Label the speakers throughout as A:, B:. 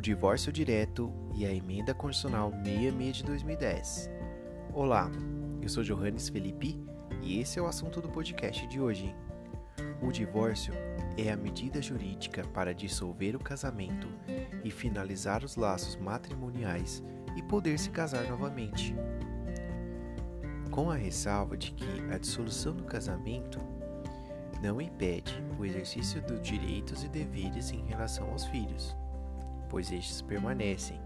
A: o divórcio direto e a emenda constitucional 66 de 2010. Olá, eu sou Johannes Felipe e esse é o assunto do podcast de hoje. O divórcio é a medida jurídica para dissolver o casamento e finalizar os laços matrimoniais e poder se casar novamente. Com a ressalva de que a dissolução do casamento não impede o exercício dos direitos e deveres em relação aos filhos pois estes permanecem.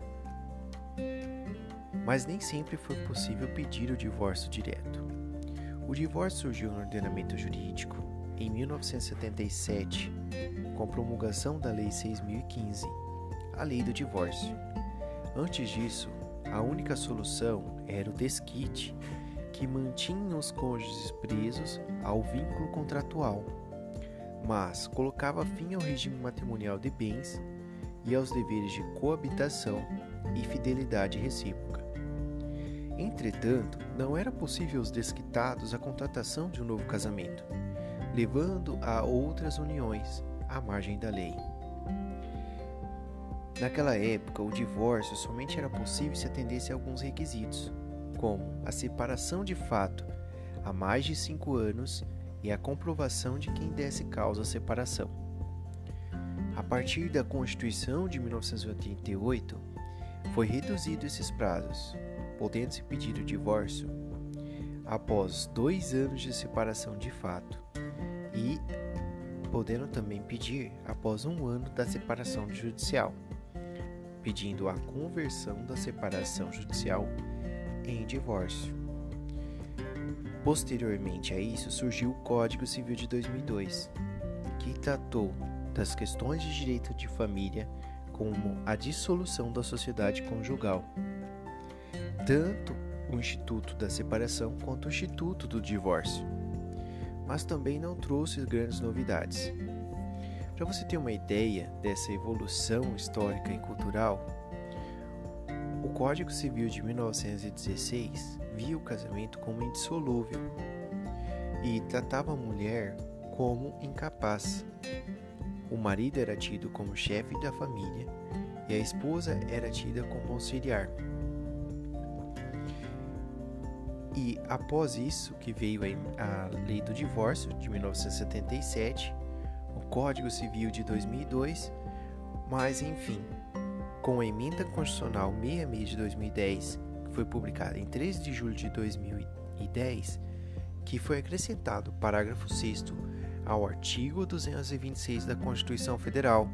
A: Mas nem sempre foi possível pedir o divórcio direto. O divórcio surgiu no ordenamento jurídico em 1977, com a promulgação da Lei 6015, a Lei do Divórcio. Antes disso, a única solução era o desquite, que mantinha os cônjuges presos ao vínculo contratual, mas colocava fim ao regime matrimonial de bens e aos deveres de coabitação e fidelidade recíproca. Entretanto, não era possível os desquitados a contratação de um novo casamento, levando a outras uniões à margem da lei. Naquela época, o divórcio somente era possível se atendesse a alguns requisitos, como a separação de fato há mais de cinco anos e a comprovação de quem desse causa à separação. A partir da Constituição de 1988, foi reduzido esses prazos, podendo-se pedir o divórcio após dois anos de separação de fato e podendo também pedir após um ano da separação judicial, pedindo a conversão da separação judicial em divórcio. Posteriormente a isso surgiu o Código Civil de 2002, que tratou das questões de direito de família como a dissolução da sociedade conjugal. Tanto o Instituto da Separação quanto o Instituto do Divórcio. Mas também não trouxe grandes novidades. Para você ter uma ideia dessa evolução histórica e cultural, o Código Civil de 1916 via o casamento como indissolúvel e tratava a mulher como incapaz, o marido era tido como chefe da família e a esposa era tida como auxiliar. E após isso que veio a Lei do Divórcio de 1977, o Código Civil de 2002, mas enfim, com a Emenda Constitucional 66 de 2010, que foi publicada em 13 de julho de 2010, que foi acrescentado o parágrafo 6 ao artigo 226 da Constituição Federal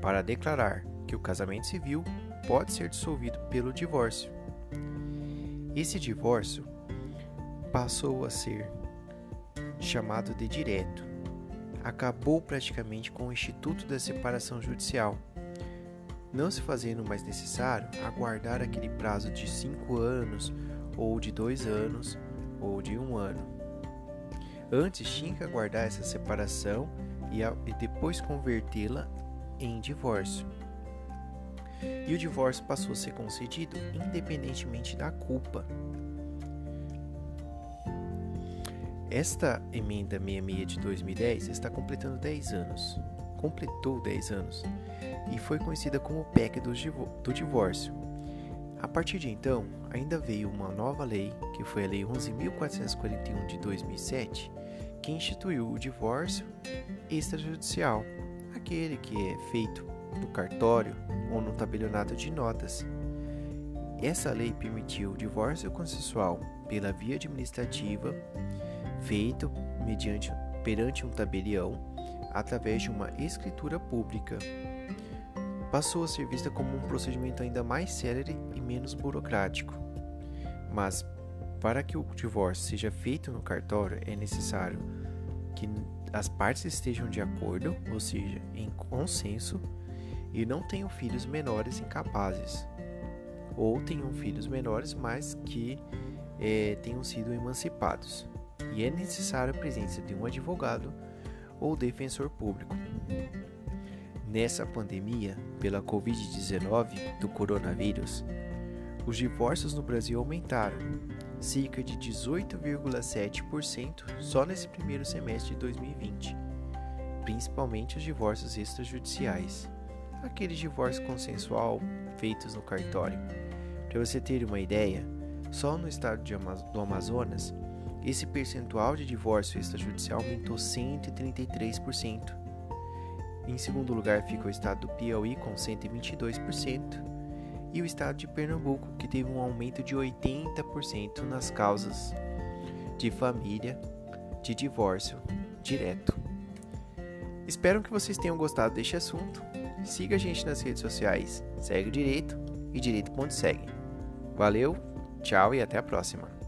A: para declarar que o casamento civil pode ser dissolvido pelo divórcio. Esse divórcio passou a ser chamado de direto. Acabou praticamente com o Instituto da Separação Judicial, não se fazendo mais necessário aguardar aquele prazo de cinco anos, ou de dois anos, ou de um ano. Antes tinha que aguardar essa separação e, a, e depois convertê-la em divórcio. E o divórcio passou a ser concedido independentemente da culpa. Esta emenda 66 de 2010 está completando 10 anos. Completou 10 anos e foi conhecida como PEC do divórcio. A partir de então, ainda veio uma nova lei, que foi a Lei 11.441 de 2007, que instituiu o divórcio extrajudicial, aquele que é feito no cartório ou no tabelionato de notas. Essa lei permitiu o divórcio consensual pela via administrativa, feito mediante perante um tabelião através de uma escritura pública. Passou a ser vista como um procedimento ainda mais célere e menos burocrático. Mas para que o divórcio seja feito no cartório, é necessário que as partes estejam de acordo, ou seja, em consenso, e não tenham filhos menores incapazes, ou tenham filhos menores, mas que é, tenham sido emancipados. E é necessária a presença de um advogado ou defensor público. Nessa pandemia pela Covid-19 do coronavírus, os divórcios no Brasil aumentaram cerca de 18,7% só nesse primeiro semestre de 2020, principalmente os divórcios extrajudiciais, aqueles divórcios consensual feitos no cartório. Para você ter uma ideia, só no estado do Amazonas, esse percentual de divórcio extrajudicial aumentou 133%. Em segundo lugar fica o estado do Piauí com 122% e o estado de Pernambuco, que teve um aumento de 80% nas causas de família de divórcio direto. Espero que vocês tenham gostado deste assunto. Siga a gente nas redes sociais, segue direito e direito.segue. Valeu, tchau e até a próxima.